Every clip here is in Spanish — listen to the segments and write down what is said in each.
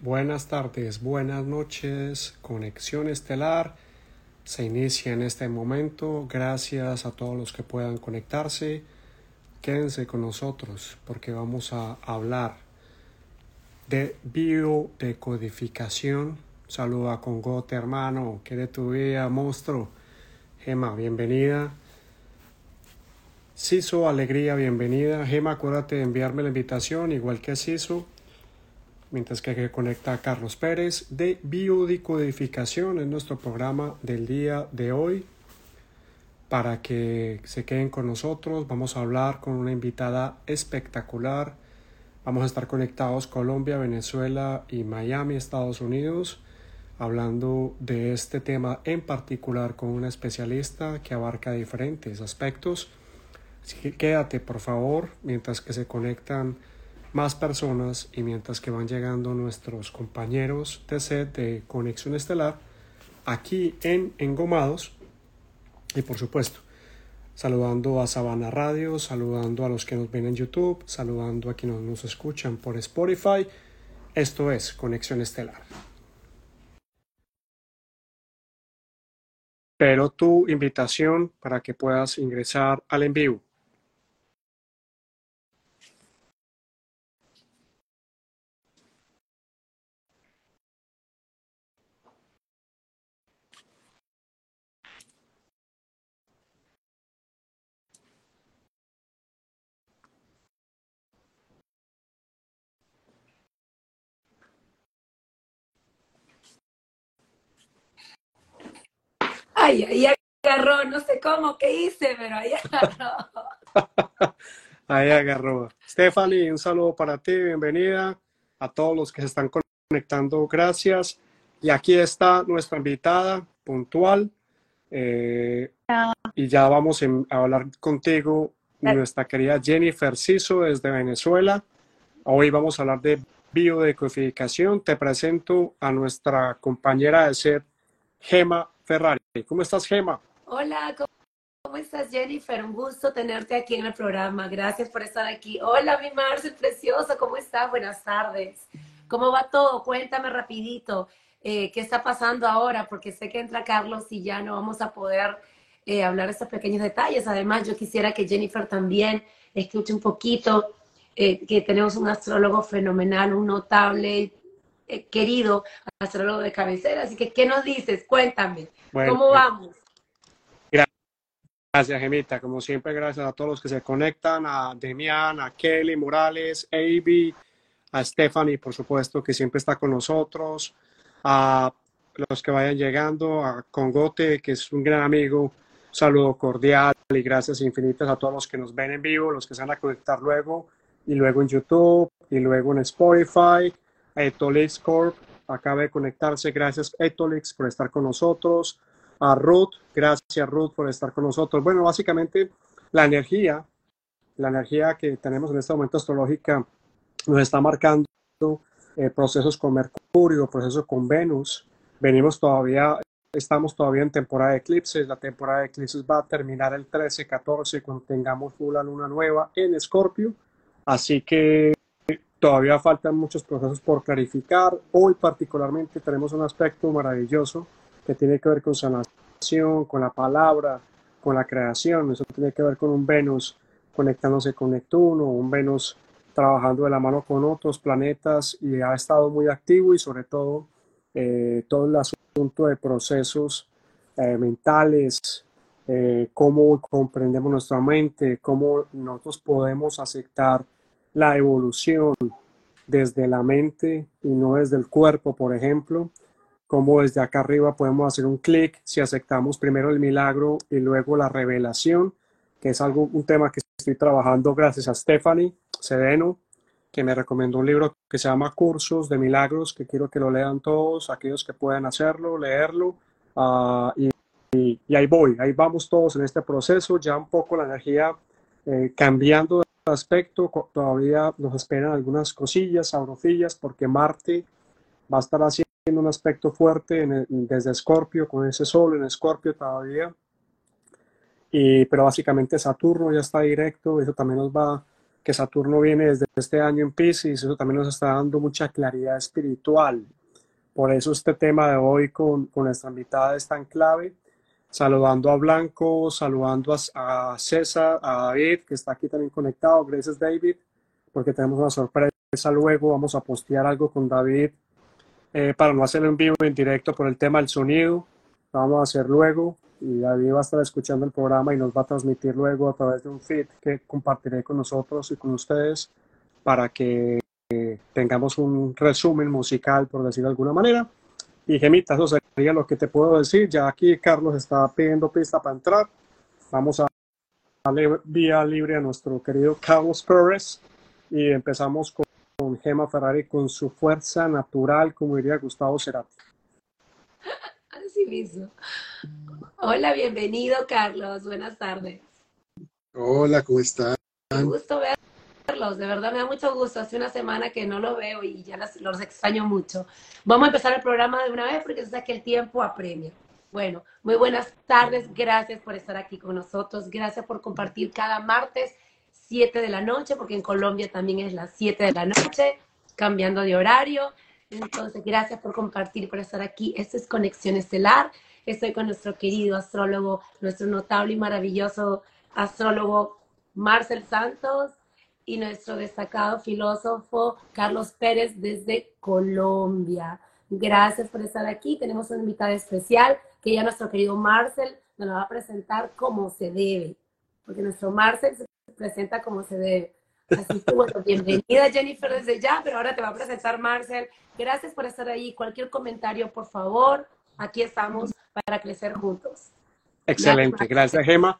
buenas tardes, buenas noches. Conexión Estelar se inicia en este momento. Gracias a todos los que puedan conectarse. Quédense con nosotros porque vamos a hablar de biodecodificación. Saluda a Congote, hermano. ¿Qué de tu vida, monstruo? Gema, bienvenida. Ciso, alegría, bienvenida. Gema, acuérdate de enviarme la invitación, igual que Ciso mientras que conecta a Carlos Pérez de Biodicodificación en nuestro programa del día de hoy. Para que se queden con nosotros, vamos a hablar con una invitada espectacular. Vamos a estar conectados Colombia, Venezuela y Miami, Estados Unidos, hablando de este tema en particular con una especialista que abarca diferentes aspectos. Así que quédate, por favor, mientras que se conectan más personas y mientras que van llegando nuestros compañeros de set de Conexión Estelar aquí en Engomados y por supuesto saludando a Sabana Radio, saludando a los que nos ven en YouTube, saludando a quienes nos escuchan por Spotify. Esto es Conexión Estelar. Pero tu invitación para que puedas ingresar al en vivo. Ay, ahí agarró, no sé cómo, qué hice, pero ahí agarró. ahí agarró. Stephanie, un saludo para ti, bienvenida a todos los que se están conectando, gracias. Y aquí está nuestra invitada puntual. Eh, y ya vamos a hablar contigo, nuestra querida Jennifer Ciso desde Venezuela. Hoy vamos a hablar de biodecodificación. Te presento a nuestra compañera de ser, Gema Ferrari. ¿Cómo estás, Gema? Hola, ¿cómo estás, Jennifer? Un gusto tenerte aquí en el programa. Gracias por estar aquí. Hola, mi Marcel, preciosa, ¿cómo estás? Buenas tardes. ¿Cómo va todo? Cuéntame rapidito. Eh, ¿Qué está pasando ahora? Porque sé que entra Carlos y ya no vamos a poder eh, hablar de estos pequeños detalles. Además, yo quisiera que Jennifer también escuche un poquito, eh, que tenemos un astrólogo fenomenal, un notable, querido astrólogo de cabecera. Así que, ¿qué nos dices? Cuéntame. ¿Cómo vamos? Gracias, Gemita. Como siempre, gracias a todos los que se conectan, a Demian, a Kelly Morales, a Avi, a Stephanie, por supuesto, que siempre está con nosotros, a los que vayan llegando, a Congote, que es un gran amigo, un saludo cordial y gracias infinitas a todos los que nos ven en vivo, los que se van a conectar luego, y luego en YouTube, y luego en Spotify, a Etolix Corp, acaba de conectarse, gracias Etolix por estar con nosotros, a Ruth, gracias Ruth por estar con nosotros. Bueno, básicamente la energía, la energía que tenemos en este momento astrológica nos está marcando eh, procesos con Mercurio, procesos con Venus. Venimos todavía, estamos todavía en temporada de eclipses. La temporada de eclipses va a terminar el 13-14 cuando tengamos una luna nueva en Escorpio. Así que todavía faltan muchos procesos por clarificar. Hoy particularmente tenemos un aspecto maravilloso que tiene que ver con sanación, con la palabra, con la creación. Eso tiene que ver con un Venus conectándose con Neptuno, un Venus trabajando de la mano con otros planetas y ha estado muy activo y sobre todo eh, todo el asunto de procesos eh, mentales, eh, cómo comprendemos nuestra mente, cómo nosotros podemos aceptar la evolución desde la mente y no desde el cuerpo, por ejemplo, como desde acá arriba podemos hacer un clic si aceptamos primero el milagro y luego la revelación, que es algo, un tema que estoy trabajando gracias a Stephanie Sedeno, que me recomendó un libro que se llama Cursos de Milagros, que quiero que lo lean todos, aquellos que puedan hacerlo, leerlo. Ah, y, ahí voy, ahí vamos todos en este proceso, ya un poco la energía eh, cambiando aspecto, todavía nos esperan algunas cosillas, sabrosillas, porque Marte va a estar haciendo un aspecto fuerte desde Escorpio, con ese sol en Escorpio todavía. Y, pero básicamente Saturno ya está directo, eso también nos va que Saturno viene desde este año en Pisces, eso también nos está dando mucha claridad espiritual. Por eso este tema de hoy con, con nuestra invitada es tan clave. Saludando a Blanco, saludando a, César, a David, que está aquí también conectado. Gracias, David, porque tenemos una sorpresa. Luego vamos a postear algo con David eh, para no hacerlo en vivo en directo por el tema del sonido. Vamos a hacer luego y David va a estar escuchando el programa y nos va a transmitir luego a través de un feed que compartiré con nosotros y con ustedes para que eh, tengamos un resumen musical, por decirlo de alguna manera. Y Gemita, eso lo que te puedo decir. Ya aquí Carlos está pidiendo pista para entrar. Vamos a darle vía libre a nuestro querido Carlos Pérez y empezamos con, con Gema Ferrari con su fuerza natural, como diría Gustavo Cerati. Así mismo. Hola, bienvenido Carlos, buenas tardes. Hola, ¿cómo están? Un gusto verlos, de verdad me da mucho gusto. Hace una semana que no lo veo y ya los, los extraño mucho. Vamos a empezar el programa de una vez porque sé que el tiempo apremia. Bueno, muy buenas tardes, gracias por estar aquí con nosotros, gracias por compartir cada martes 7 de la noche, porque en Colombia también es las 7 de la noche, cambiando de horario. Entonces, gracias por compartir, por estar aquí. Esto es Conexión Estelar. Estoy con nuestro querido astrólogo, nuestro notable y maravilloso astrólogo Marcel Santos y nuestro destacado filósofo Carlos Pérez desde Colombia. Gracias por estar aquí. Tenemos una invitada especial que ya nuestro querido Marcel nos la va a presentar como se debe, porque nuestro Marcel se presenta como se debe. Así que bueno, bienvenida Jennifer desde ya, pero ahora te va a presentar Marcel. Gracias por estar ahí. Cualquier comentario, por favor, aquí estamos para crecer juntos. Excelente, gracias Gema.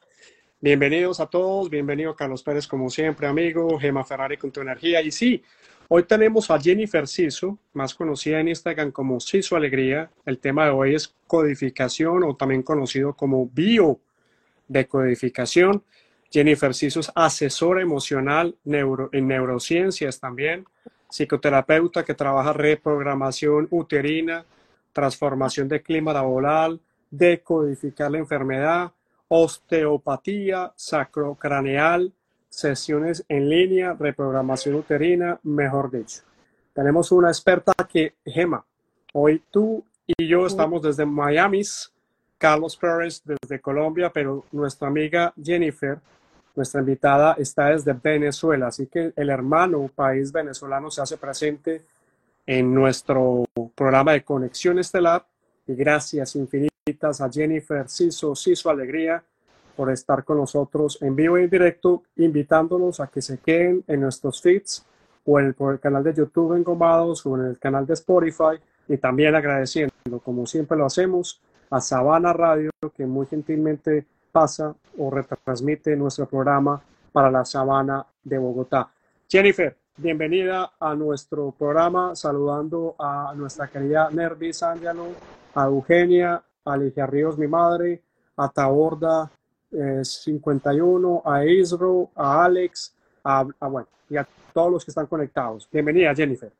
Bienvenidos a todos, bienvenido Carlos Pérez como siempre, amigo, Gema Ferrari con tu energía. Y sí, hoy tenemos a Jennifer Siso, más conocida en Instagram como Siso Alegría. El tema de hoy es codificación o también conocido como bio decodificación. Jennifer Siso es asesora emocional neuro, en neurociencias también, psicoterapeuta que trabaja reprogramación uterina, transformación de clima laboral, decodificar la enfermedad, osteopatía sacrocraneal, sesiones en línea, reprogramación uterina, mejor dicho. Tenemos una experta que, Gema, hoy tú y yo estamos desde Miami, Carlos Pérez desde Colombia, pero nuestra amiga Jennifer, nuestra invitada, está desde Venezuela, así que el hermano país venezolano se hace presente en nuestro programa de Conexión Estelar. Y gracias infinitas a Jennifer Ciso, Ciso Alegría por estar con nosotros en vivo y en directo, invitándonos a que se queden en nuestros feeds o en el, por el canal de YouTube Engomados o en el canal de Spotify y también agradeciendo, como siempre lo hacemos, a Sabana Radio que muy gentilmente pasa o retransmite nuestro programa para la Sabana de Bogotá. Jennifer, bienvenida a nuestro programa, saludando a nuestra querida Nervis Ángelo, a Eugenia, a Ligia Ríos, mi madre, a Taborda eh, 51, a Isro, a Alex, a, a, bueno, y a todos los que están conectados. Bienvenida, Jennifer.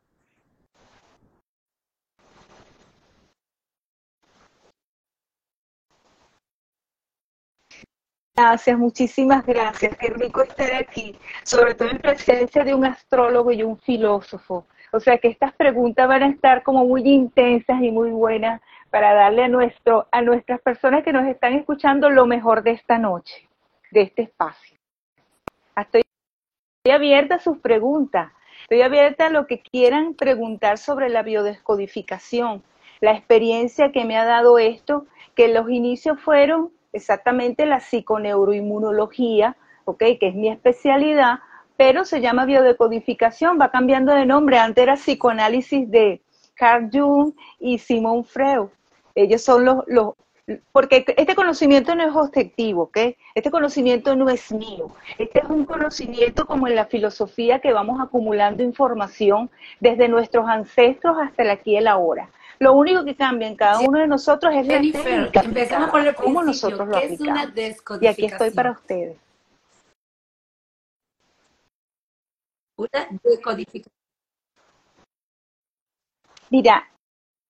Gracias, muchísimas gracias. Qué rico estar aquí, sobre todo en presencia de un astrólogo y un filósofo. O sea que estas preguntas van a estar como muy intensas y muy buenas para darle a nuestro a nuestras personas que nos están escuchando lo mejor de esta noche, de este espacio. Estoy abierta a sus preguntas. Estoy abierta a lo que quieran preguntar sobre la biodescodificación, la experiencia que me ha dado esto, que los inicios fueron exactamente la psiconeuroinmunología, ¿ok? Que es mi especialidad, pero se llama biodecodificación, va cambiando de nombre. Antes era psicoanálisis de Carl Jung y Simon Freud. Ellos son los, los, porque este conocimiento no es objetivo, ¿ok? Este conocimiento no es mío. Este es un conocimiento como en la filosofía que vamos acumulando información desde nuestros ancestros hasta el aquí y el ahora. Lo único que cambia en cada uno de nosotros es Jennifer, la técnica. Empezamos por el cómo nosotros lo ¿Qué es una aplicamos. descodificación? Y aquí estoy para ustedes. Una decodificación. Mira,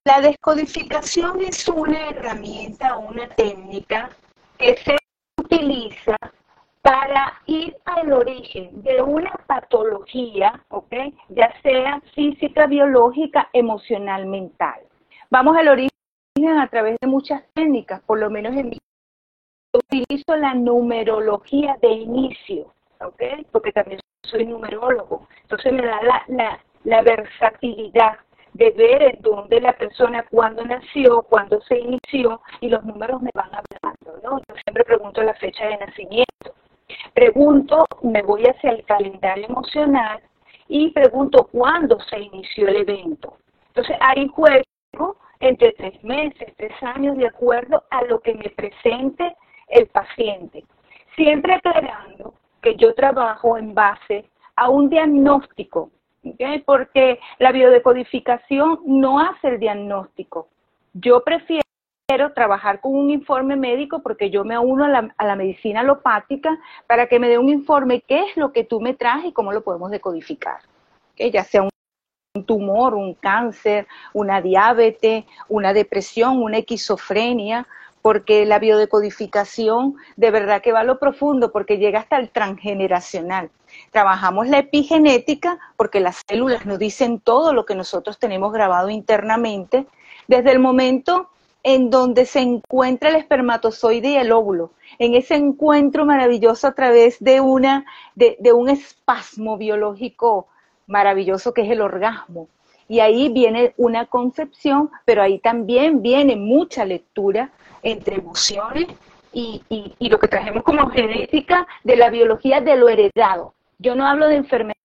la descodificación es una herramienta, una técnica que se utiliza para ir al origen de una patología, ¿ok? Ya sea física, biológica, emocional, mental. Vamos al origen a través de muchas técnicas, por lo menos en mi utilizo la numerología de inicio, ¿ok? Porque también soy numerólogo. Entonces me da la, la, la versatilidad de ver en dónde la persona, cuándo nació, cuándo se inició, y los números me van hablando, ¿no? Yo siempre pregunto la fecha de nacimiento. Pregunto, me voy hacia el calendario emocional y pregunto cuándo se inició el evento. Entonces hay juego entre tres meses, tres años, de acuerdo a lo que me presente el paciente. Siempre aclarando que yo trabajo en base a un diagnóstico porque la biodecodificación no hace el diagnóstico. Yo prefiero trabajar con un informe médico porque yo me uno a la, medicina alopática para que me dé un informe qué es lo que tú me traes y cómo lo podemos decodificar. Ya sea un tumor, un cáncer, una diabetes, una depresión, una esquizofrenia, porque la biodecodificación de verdad que va a lo profundo porque llega hasta el transgeneracional. Trabajamos la epigenética porque las células nos dicen todo lo que nosotros tenemos grabado internamente desde el momento en donde se encuentra el espermatozoide y el óvulo, en ese encuentro maravilloso a través de, una, de, de un espasmo biológico maravilloso que es el orgasmo. Y ahí viene una concepción, pero ahí también viene mucha lectura entre emociones y, y, lo que trajemos como genética de la biología de lo heredado. Yo no hablo de enfermedad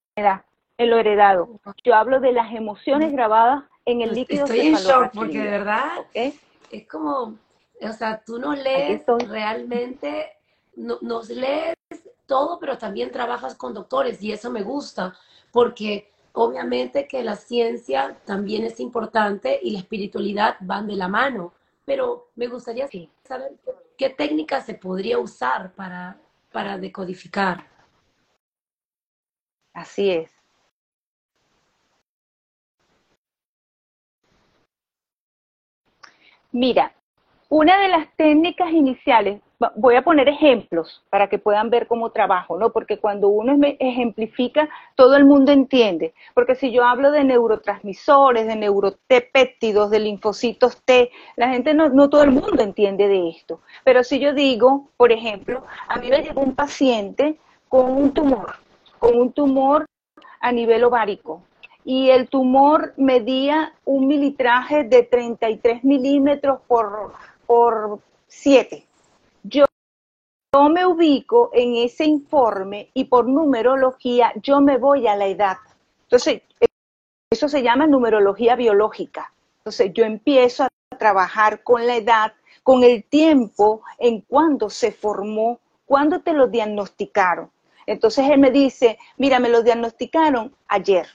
en lo heredado, yo hablo de las emociones grabadas en el pues líquido Estoy en shock porque de verdad es como, o sea, tú no lees realmente, no, nos lees todo, pero también trabajas con doctores y eso me gusta porque obviamente que la ciencia también es importante y la espiritualidad van de la mano, pero me gustaría saber qué técnica se podría usar para, para decodificar. Así es. Mira, una de las técnicas iniciales, voy a poner ejemplos para que puedan ver cómo trabajo, ¿no? Porque cuando uno ejemplifica, todo el mundo entiende. Porque si yo hablo de neurotransmisores, de neurotepéptidos, de linfocitos T, la gente no, no todo el mundo entiende de esto. Pero si yo digo, por ejemplo, a mí me llegó un paciente con un tumor con un tumor a nivel ovárico y el tumor medía un militraje de 33 milímetros por, por 7. Yo, yo me ubico en ese informe y por numerología yo me voy a la edad. Entonces, eso se llama numerología biológica. Entonces, yo empiezo a trabajar con la edad, con el tiempo en cuando se formó, cuando te lo diagnosticaron. Entonces él me dice, mira, me lo diagnosticaron ayer.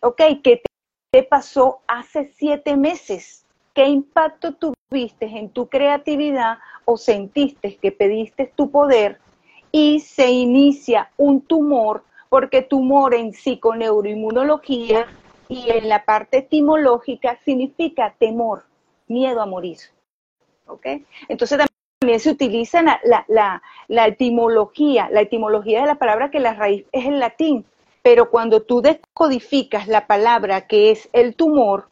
Ok, ¿qué te pasó hace siete meses? ¿Qué impacto tuviste en tu creatividad o sentiste que pediste tu poder y se inicia un tumor? Porque tumor en psiconeuroinmunología y en la parte etimológica significa temor, miedo a morir. ¿Ok? Entonces también se utiliza la, etimología, la etimología de la palabra que la raíz es el latín, pero cuando tú descodificas la palabra que es el tumor,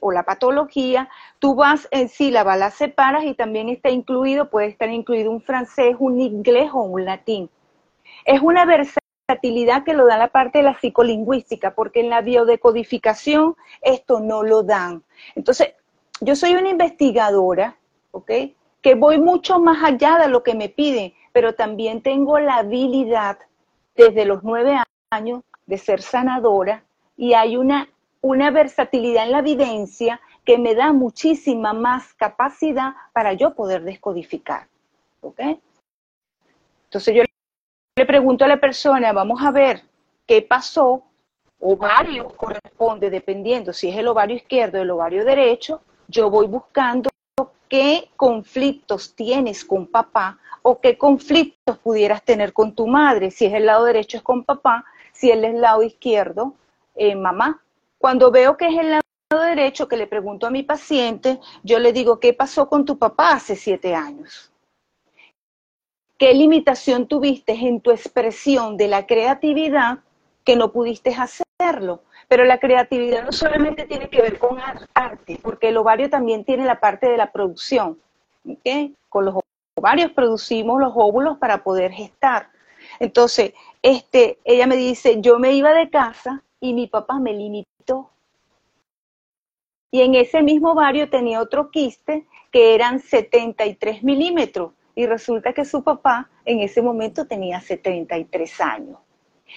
O la patología, tú vas en sílaba, la separas y también está incluido, puede estar incluido un francés, un inglés o un latín. Es una versatilidad que lo da la parte de la psicolingüística, porque en la biodecodificación esto no lo dan. Entonces, yo soy una investigadora, ¿ok? que voy mucho más allá de lo que me piden, pero también tengo la habilidad desde los nueve años de ser sanadora y hay una, una versatilidad en la evidencia que me da muchísima más capacidad para yo poder descodificar. ¿Ok? Entonces yo le pregunto a la persona, vamos a ver qué pasó, ovario corresponde, dependiendo si es el ovario izquierdo o el ovario derecho, yo voy buscando qué conflictos tienes con papá o qué conflictos pudieras tener con tu madre. Si es el lado derecho es con papá, si es el lado izquierdo, eh, mamá. Cuando veo que es el lado derecho, que le pregunto a mi paciente, yo le digo, ¿qué pasó con tu papá hace siete años? ¿Qué limitación tuviste en tu expresión de la creatividad que no pudiste hacerlo? Pero la creatividad no solamente tiene que ver con arte, porque el ovario también tiene la parte de la producción. ¿okay? Con los ovarios producimos los óvulos para poder gestar. Entonces, este, ella me dice, yo me iba de casa y mi papá me limitó. Y en ese mismo ovario tenía otro quiste que eran 73 milímetros. Y resulta que su papá en ese momento tenía 73 años.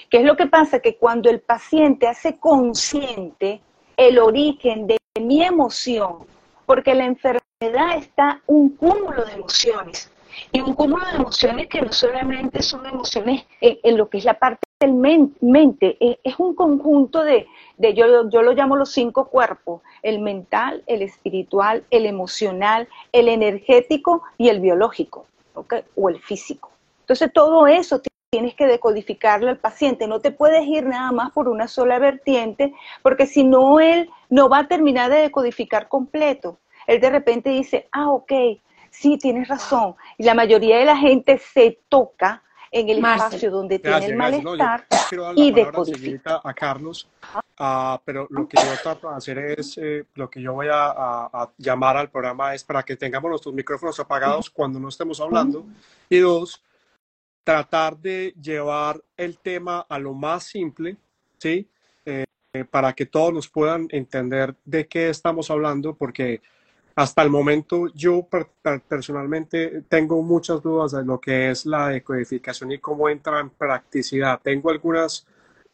¿Qué es lo que pasa? Que cuando el paciente hace consciente el origen de mi emoción, porque la enfermedad está un cúmulo de emociones, y un cúmulo de emociones que no solamente son emociones en, lo que es la parte del mente, es, un conjunto de, de yo, yo, lo llamo los cinco cuerpos, el mental, el espiritual, el emocional, el energético y el biológico, o el físico. Entonces todo eso tienes que decodificarlo al paciente, no te puedes ir nada más por una sola vertiente, porque si no, él no va a terminar de decodificar completo. Él de repente dice, ah, ok, sí, tienes razón. Y la mayoría de la gente se toca en el espacio donde tiene el malestar y decodifica. a Carlos, uh, pero lo que yo trato de hacer es, eh, lo que yo voy a, a, llamar al programa es para que tengamos nuestros micrófonos apagados cuando no estemos hablando. Y dos, tratar de llevar el tema a lo más simple, ¿sí? Eh, para que todos nos puedan entender de qué estamos hablando, porque hasta el momento yo personalmente tengo muchas dudas de lo que es la decodificación y cómo entra en practicidad. Tengo algunas,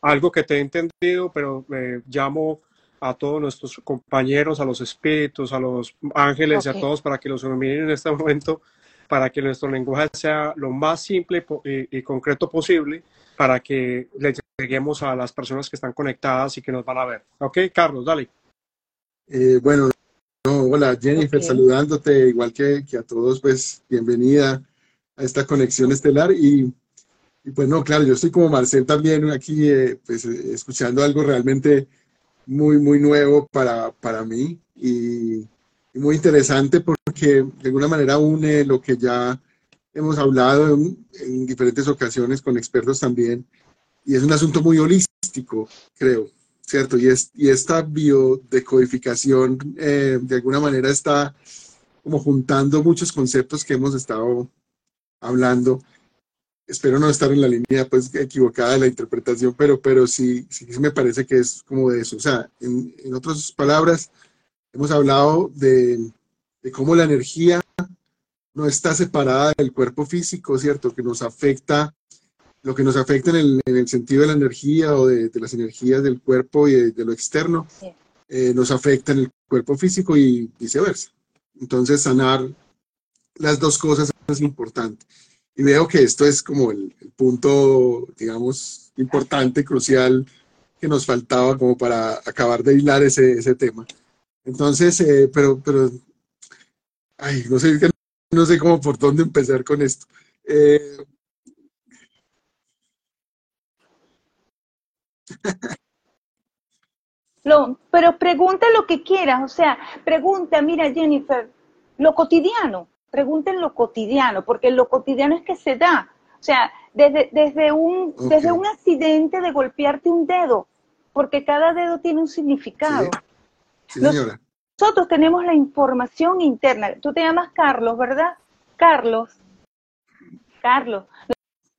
algo que te he entendido, pero eh, llamo a todos nuestros compañeros, a los espíritus, a los ángeles y a todos para que los iluminen en este momento para que nuestro lenguaje sea lo más simple y, concreto posible para que le lleguemos a las personas que están conectadas y que nos van a ver. ¿Ok, Carlos? Dale. Eh, bueno, hola Jennifer, saludándote, igual que, que, a todos, pues bienvenida a esta conexión estelar. Y, y, pues no, claro, yo estoy como Marcel también aquí, eh, pues eh, escuchando algo realmente muy, muy nuevo para, para mí y, muy interesante porque de alguna manera une lo que ya hemos hablado en, diferentes ocasiones con expertos también, y es un asunto muy holístico, creo, ¿cierto? Y, es, y esta biodecodificación eh, de alguna manera está como juntando muchos conceptos que hemos estado hablando. Espero no estar en la línea pues equivocada de la interpretación, pero, pero sí, sí me parece que es como de eso. O sea, en, en otras palabras, Hemos hablado de, cómo la energía no está separada del cuerpo físico, ¿cierto? Que nos afecta, lo que nos afecta en el, sentido de la energía o de, las energías del cuerpo y de, lo externo, eh, nos afecta en el cuerpo físico y viceversa. Entonces, sanar las dos cosas es importante. Y veo que esto es como el, punto, digamos, importante, crucial, que nos faltaba como para acabar de hilar ese, ese tema. Entonces, eh, pero, pero, ay, no sé, no sé cómo por dónde empezar con esto. Eh, pero pregunta lo que quieras, o sea, pregunta, mira Jennifer, lo cotidiano, pregunten lo cotidiano, porque lo cotidiano es que se da, o sea, desde, desde, un, desde un accidente de golpearte un dedo, porque cada dedo tiene un significado. Nosotros tenemos la información interna. Tú te llamas Carlos, ¿verdad? Carlos. Carlos.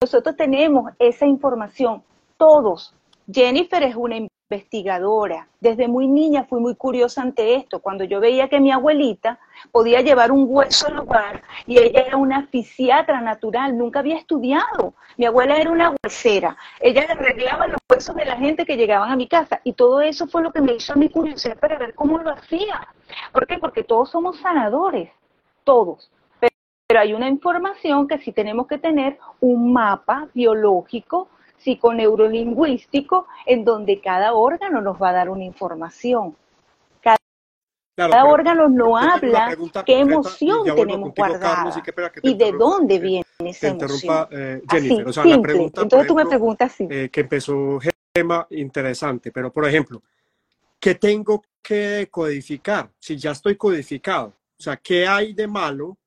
Nosotros tenemos esa información. Todos. Jennifer es una investigadora. Desde muy niña fui muy curiosa ante esto. Cuando yo veía que mi abuelita podía llevar un hueso al lugar y ella era una fisiatra natural, nunca había estudiado. Mi abuela era una huesera. Ella arreglaba los huesos de la gente que llegaban a mi casa y todo eso fue lo que me hizo mi curiosidad para ver cómo lo hacía. ¿Por qué? Porque todos somos sanadores, todos. Pero hay una información que sí tenemos que tener un mapa biológico psiconeurolingüístico en donde cada órgano nos va a dar una información. Cada, órgano no habla qué emoción tenemos guardada y, de dónde viene esa emoción. Eh, Jennifer, o sea, la pregunta, Entonces tú me preguntas así. Eh, que empezó tema interesante, pero por ejemplo, ¿qué tengo que codificar? Si ya estoy codificado, o sea, ¿qué hay de malo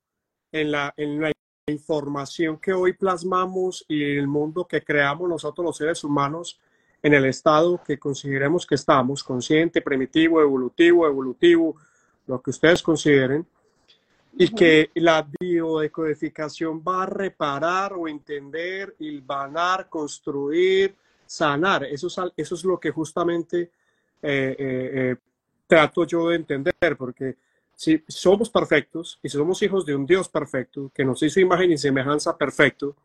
en la, en la información que hoy plasmamos y el mundo que creamos nosotros los seres humanos en el estado que consideremos que estamos, consciente, primitivo, evolutivo, evolutivo, lo que ustedes consideren, y que la biodecodificación va a reparar o entender, hilvanar, construir, sanar. Eso es, eso es lo que justamente eh, eh, eh, trato yo de entender, porque si somos perfectos y somos hijos de un Dios perfecto, que nos hizo imagen y semejanza perfecto,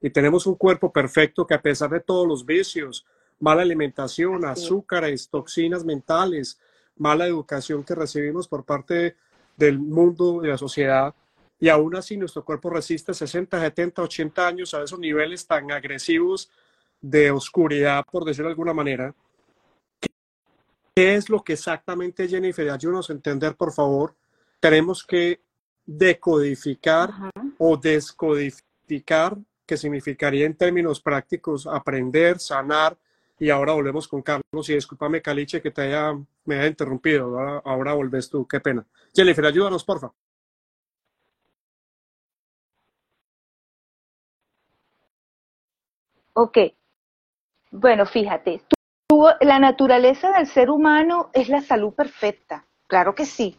y tenemos un cuerpo perfecto que a pesar de todos los vicios, mala alimentación, azúcares, toxinas mentales, mala educación que recibimos por parte del mundo, de la sociedad, y aún así nuestro cuerpo resiste 60, 70, 80 años a esos niveles tan agresivos de oscuridad, por decirlo de alguna manera. ¿Qué es lo que exactamente, Jennifer? Ayúdanos a entender, por favor. Tenemos que decodificar o descodificar, que significaría en términos prácticos aprender, sanar, y ahora volvemos con Carlos. Y discúlpame, Caliche, que te haya, me haya interrumpido. Ahora, ahora volves tú, qué pena. Jennifer, ayúdanos, porfa. Ok. Bueno, fíjate, la naturaleza del ser humano es la salud perfecta. Claro que sí.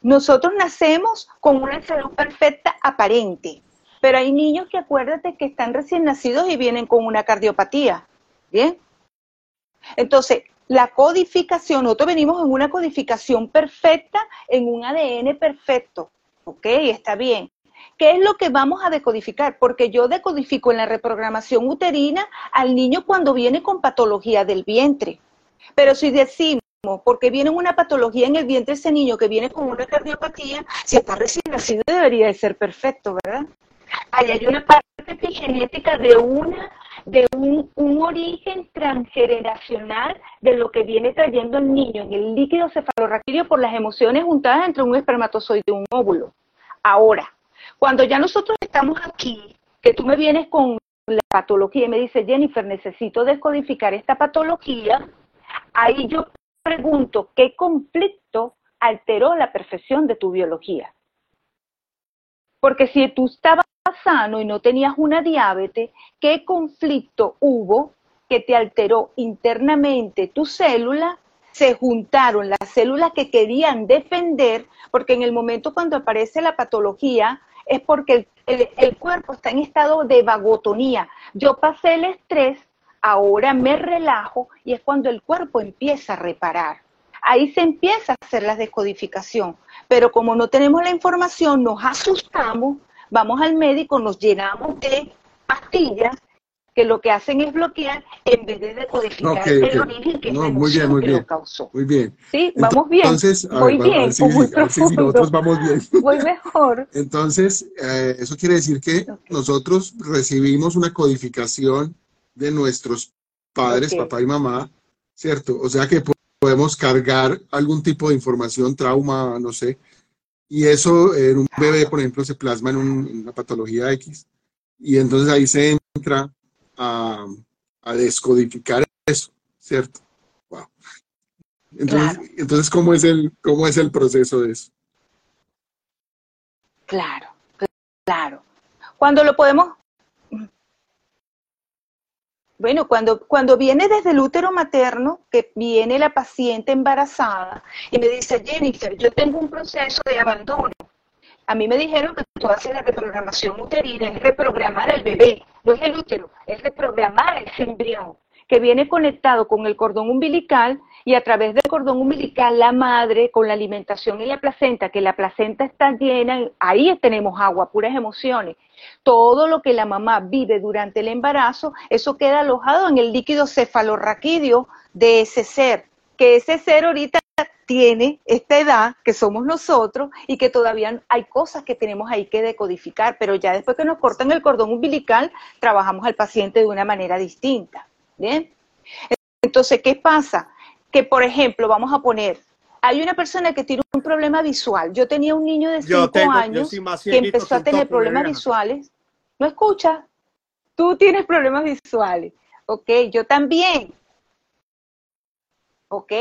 Nosotros nacemos con una salud perfecta aparente, pero hay niños que acuérdate que están recién nacidos y vienen con una cardiopatía. ¿Bien? Entonces, la codificación, nosotros venimos en una codificación perfecta, en un ADN perfecto. ¿Ok? Está bien. ¿Qué es lo que vamos a decodificar? Porque yo decodifico en la reprogramación uterina al niño cuando viene con patología del vientre. Pero si decimos, porque viene una patología en el vientre ese niño que viene con una cardiopatía, si está recién nacido debería de ser perfecto, ¿verdad? Ahí hay una parte epigenética de una de un, origen transgeneracional de lo que viene trayendo el niño en el líquido cefalorraquídeo por las emociones juntadas entre un espermatozoide y un óvulo. Ahora, cuando ya nosotros estamos aquí, que tú me vienes con la patología y me dices, Jennifer, necesito descodificar esta patología, ahí yo pregunto, ¿qué conflicto alteró la perfección de tu biología? Porque si tú estabas sano y no tenías una diabetes, ¿qué conflicto hubo que te alteró internamente tu célula? Se juntaron las células que querían defender, porque en el momento cuando aparece la patología es porque el, cuerpo está en estado de vagotonía. Yo pasé el estrés, ahora me relajo y es cuando el cuerpo empieza a reparar. Ahí se empieza a hacer la descodificación, pero como no tenemos la información, nos asustamos vamos al médico, nos llenamos de pastillas que lo que hacen es bloquear en vez de decodificar el origen que no, muy bien, muy bien, causó. Muy bien. Sí, vamos bien. Entonces, muy bien, muy nosotros vamos bien. Muy mejor. Entonces, eh, eso quiere decir que nosotros recibimos una codificación de nuestros padres, papá y mamá, ¿cierto? O sea que podemos cargar algún tipo de información, trauma, no sé, y eso en un bebé, por ejemplo, se plasma en, una patología X. Y entonces ahí se entra a, descodificar eso, ¿cierto? Wow. Entonces, entonces ¿cómo, es el, ¿cómo es el proceso de eso? Claro, claro. Cuando lo podemos bueno, cuando, cuando viene desde el útero materno, que viene la paciente embarazada y me dice, Jennifer, yo tengo un proceso de abandono. A mí me dijeron que tú haces la reprogramación uterina, es reprogramar al bebé, no es el útero, es reprogramar el embrión, que viene conectado con el cordón umbilical y a través del cordón umbilical la madre con la alimentación y la placenta, que la placenta está llena, ahí tenemos agua, puras emociones, todo lo que la mamá vive durante el embarazo, eso queda alojado en el líquido cefalorraquídeo de ese ser, que ese ser ahorita tiene esta edad que somos nosotros y que todavía hay cosas que tenemos ahí que decodificar, pero ya después que nos cortan el cordón umbilical, trabajamos al paciente de una manera distinta. ¿Bien? Entonces, ¿qué pasa? Que, por ejemplo, vamos a poner, hay una persona que tiene un problema visual. Yo tenía un niño de 5 años que empezó a tener problemas visuales. ¿No escucha? Tú tienes problemas visuales. Ok, yo también. Ok,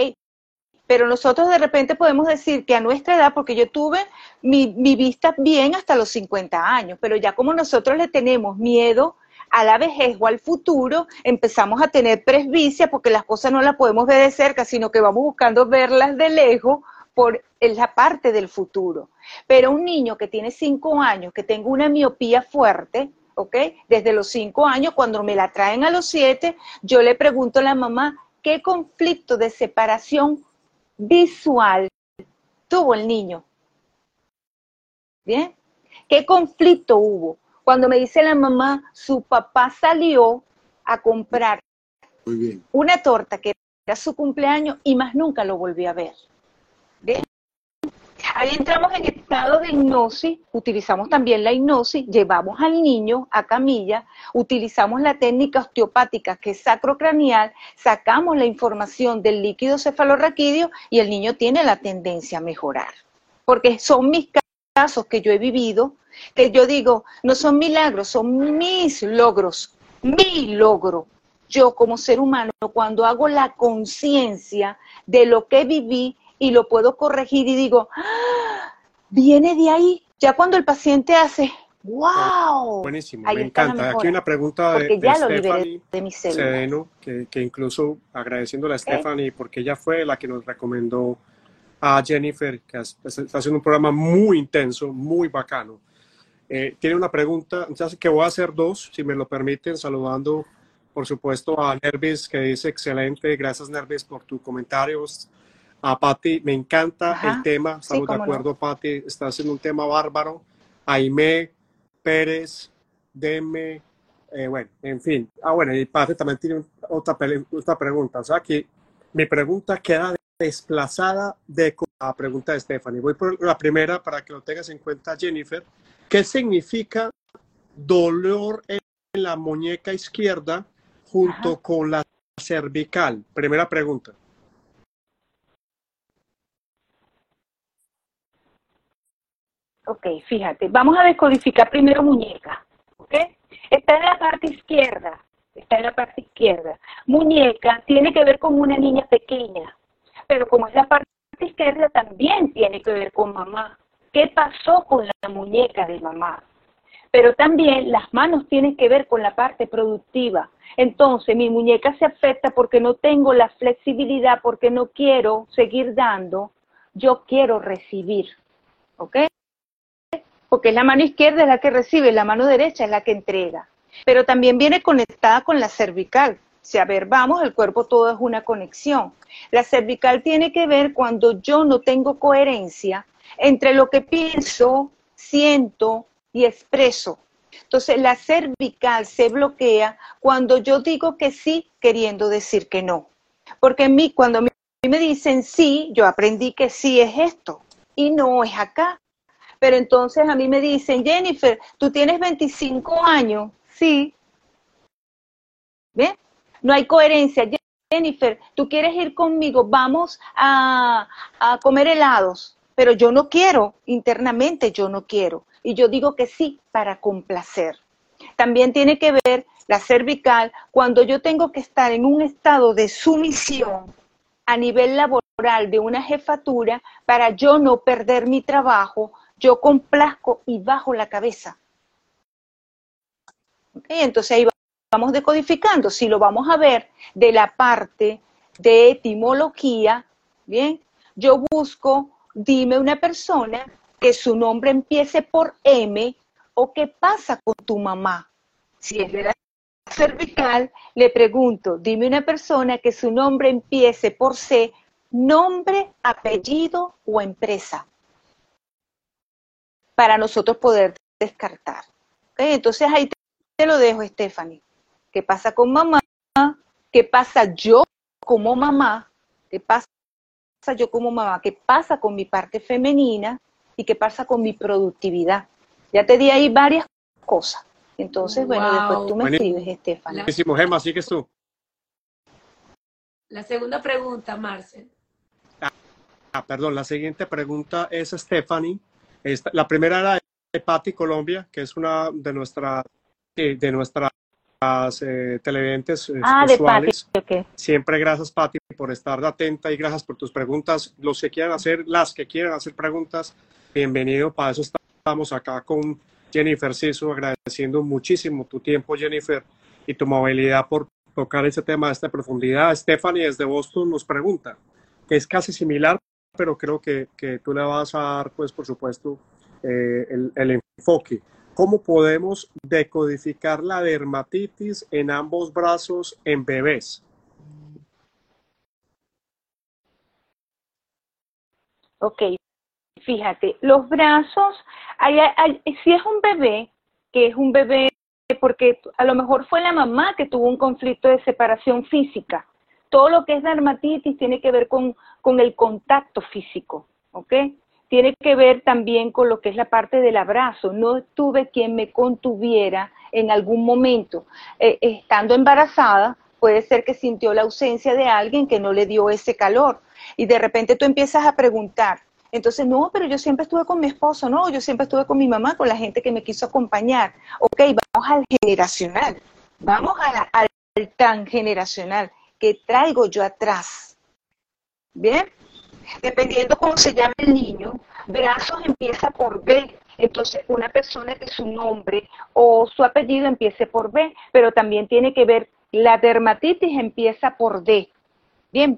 Pero nosotros de repente podemos decir que a nuestra edad, porque yo tuve mi, vista bien hasta los 50 años, pero ya como nosotros le tenemos miedo a la vejez o al futuro, empezamos a tener presbicia porque las cosas no las podemos ver de cerca, sino que vamos buscando verlas de lejos por la parte del futuro. Pero un niño que tiene 5 años, que tenga una miopía fuerte, ¿ok? Desde los 5 años, cuando me la traen a los 7, yo le pregunto a la mamá, ¿qué conflicto de separación visual tuvo el niño? ¿Bien? ¿Qué conflicto hubo? Cuando me dice la mamá, su papá salió a comprar una torta que era su cumpleaños y más nunca lo volví a ver. Ahí entramos en estado de hipnosis, utilizamos también la hipnosis, llevamos al niño a camilla, utilizamos la técnica osteopática que es sacrocranial, sacamos la información del líquido cefalorraquídeo y el niño tiene la tendencia a mejorar. Porque son mis casos que yo he vivido, que yo digo, no son milagros, son mis logros, mi logro. Yo como ser humano, cuando hago la conciencia de lo que viví y lo puedo corregir y digo, ¡Ah! viene de ahí. Ya cuando el paciente hace, ¡wow! Buenísimo, me encanta. Aquí una pregunta de, Stephanie Sedeno, que, que, incluso agradeciéndole a Stephanie porque ella fue la que nos recomendó a Jennifer, que está haciendo un programa muy intenso, muy bacano. Eh, tiene una pregunta, entonces que voy a hacer dos, si me lo permiten, saludando, por supuesto, a Nervis, que dice excelente, gracias Nervis por tus comentarios. A Patti, me encanta el tema, estamos de acuerdo, Patti, está haciendo un tema bárbaro. Aime Pérez, Deme, eh, bueno, en fin. Ah, bueno, y Patti también tiene otra, otra pregunta, o sea que mi pregunta queda desplazada de la pregunta de Stephanie. Voy por la primera para que lo tengas en cuenta, Jennifer. ¿Qué significa dolor en la muñeca izquierda junto con la cervical? Primera pregunta. Ok, fíjate, vamos a descodificar primero muñeca. ¿ok? Está en la parte izquierda, está en la parte izquierda. Muñeca tiene que ver con una niña pequeña, pero como es la parte izquierda también tiene que ver con mamá. ¿Qué pasó con la muñeca de mamá? Pero también las manos tienen que ver con la parte productiva. Entonces mi muñeca se afecta porque no tengo la flexibilidad, porque no quiero seguir dando, yo quiero recibir. ¿Ok? Porque la mano izquierda es la que recibe, la mano derecha es la que entrega. Pero también viene conectada con la cervical. Si a ver, vamos, el cuerpo todo es una conexión. La cervical tiene que ver cuando yo no tengo coherencia entre lo que pienso, siento y expreso. Entonces la cervical se bloquea cuando yo digo que sí queriendo decir que no. Porque en mí, cuando me dicen sí, yo aprendí que sí es esto y no es acá. Pero entonces a mí me dicen, Jennifer, tú tienes 25 años, sí. ¿Ven? No hay coherencia. Jennifer, tú quieres ir conmigo, vamos a, comer helados, pero yo no quiero, internamente yo no quiero. Y yo digo que sí para complacer. También tiene que ver la cervical cuando yo tengo que estar en un estado de sumisión a nivel laboral de una jefatura para yo no perder mi trabajo, yo complazco y bajo la cabeza. Entonces ahí vamos decodificando, si lo vamos a ver de la parte de etimología, ¿bien? Yo busco, dime una persona que su nombre empiece por M o qué pasa con tu mamá. Si es de la cervical, le pregunto, dime una persona que su nombre empiece por C, nombre, apellido o empresa, para nosotros poder descartar. Entonces ahí te lo dejo, Stephanie. ¿Qué pasa con mamá? ¿Qué pasa yo como mamá? ¿Qué pasa yo como mamá? ¿Qué pasa con mi parte femenina? ¿Y qué pasa con mi productividad? Ya te di ahí varias cosas. Entonces, bueno, después tú me escribes, Estefan. Buenísimo, Gemma, que tú. La segunda pregunta, Marcel. Ah, perdón, la siguiente pregunta es Stephanie. La primera era de Patti Colombia, que es una de nuestras de nuestra eh, televidentes ah, usuales. De Pati. Okay. Siempre gracias, Pati, por estar atenta y gracias por tus preguntas. Los que quieran hacer, las que quieran hacer preguntas, bienvenido. Para eso estamos acá con Jennifer Siso, agradeciendo muchísimo tu tiempo, Jennifer, y tu movilidad por tocar ese tema de esta profundidad. Stephanie desde Boston nos pregunta, que es casi similar, pero creo que, que tú le vas a dar, pues, por supuesto, eh, el, el enfoque. ¿Cómo podemos decodificar la dermatitis en ambos brazos en bebés? Ok, fíjate, los brazos, hay, si es un bebé, que es un bebé porque a lo mejor fue la mamá que tuvo un conflicto de separación física. Todo lo que es dermatitis tiene que ver con, el contacto físico, ¿ok? Tiene que ver también con lo que es la parte del abrazo. No tuve quien me contuviera en algún momento. Eh, estando embarazada, puede ser que sintió la ausencia de alguien que no le dio ese calor. Y de repente tú empiezas a preguntar, entonces, no, pero yo siempre estuve con mi esposo, no, yo siempre estuve con mi mamá, con la gente que me quiso acompañar. Ok, vamos al generacional, vamos al transgeneracional, que traigo yo atrás. ¿Bien? Dependiendo cómo se llame el niño, brazos empieza por B. Entonces, una persona que su nombre o su apellido empiece por B, pero también tiene que ver, la dermatitis empieza por D. Bien,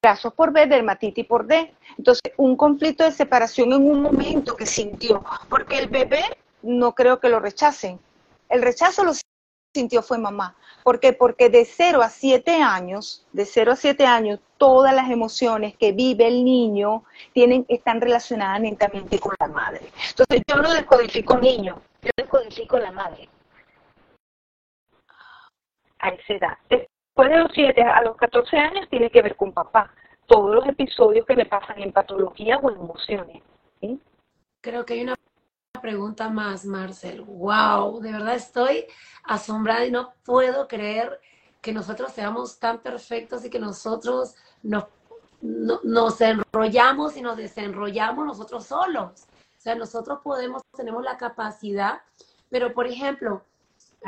brazos por B, dermatitis por D. Entonces, un conflicto de separación en un momento que sintió, porque el bebé no creo que lo rechacen. El rechazo lo sintió fue mamá. ¿Por qué? Porque de 0 a 7 años, de 0 a 7 años, todas las emociones que vive el niño tienen, están relacionadas netamente con la madre. Entonces, yo no descodifico niño, yo descodifico la madre. A esa edad. Después de los 7 a los 14 años tiene que ver con papá. Todos los episodios que me pasan en patología o en emociones. Creo que hay una pregunta más, Marcel. Wow, de verdad estoy asombrada y no puedo creer que nosotros seamos tan perfectos y que nosotros nos, no, nos enrollamos y nos desenrollamos nosotros solos. O sea, nosotros podemos, tenemos la capacidad, pero por ejemplo,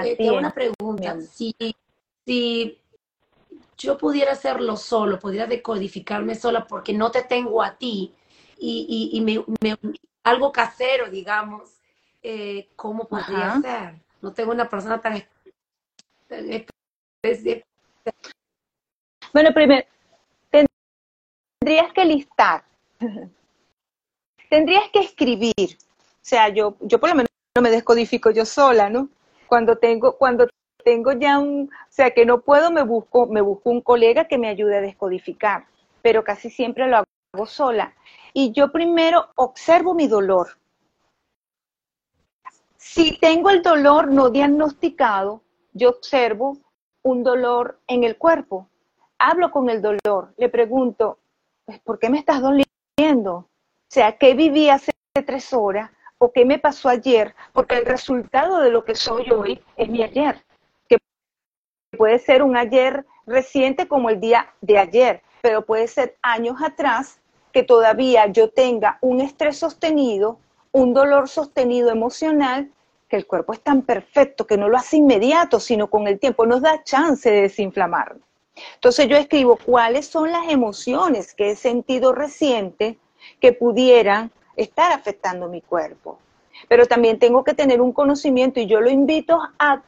eh, tengo una pregunta. Si, si yo pudiera hacerlo solo, pudiera decodificarme sola porque no te tengo a ti y, y, y me, me, algo casero, digamos, eh, ¿cómo podría Ajá. ser? No tengo una persona tan, tan Bueno, primero, tendrías que listar, tendrías que escribir. O sea, yo, yo por lo menos no me descodifico yo sola, ¿no? Cuando tengo, cuando tengo ya un, o sea, que no puedo, me busco, me busco un colega que me ayude a descodificar, pero casi siempre lo hago sola. Y yo primero observo mi dolor. Si tengo el dolor no diagnosticado, yo observo un dolor en el cuerpo. Hablo con el dolor, le pregunto, pues, ¿por qué me estás doliendo? O sea, ¿qué viví hace tres horas? ¿O qué me pasó ayer? Porque el resultado de lo que soy hoy es mi ayer puede ser un ayer reciente como el día de ayer, pero puede ser años atrás que todavía yo tenga un estrés sostenido, un dolor sostenido emocional, que el cuerpo es tan perfecto que no lo hace inmediato, sino con el tiempo nos da chance de desinflamar. Entonces yo escribo cuáles son las emociones que he sentido reciente que pudieran estar afectando mi cuerpo. Pero también tengo que tener un conocimiento y yo lo invito a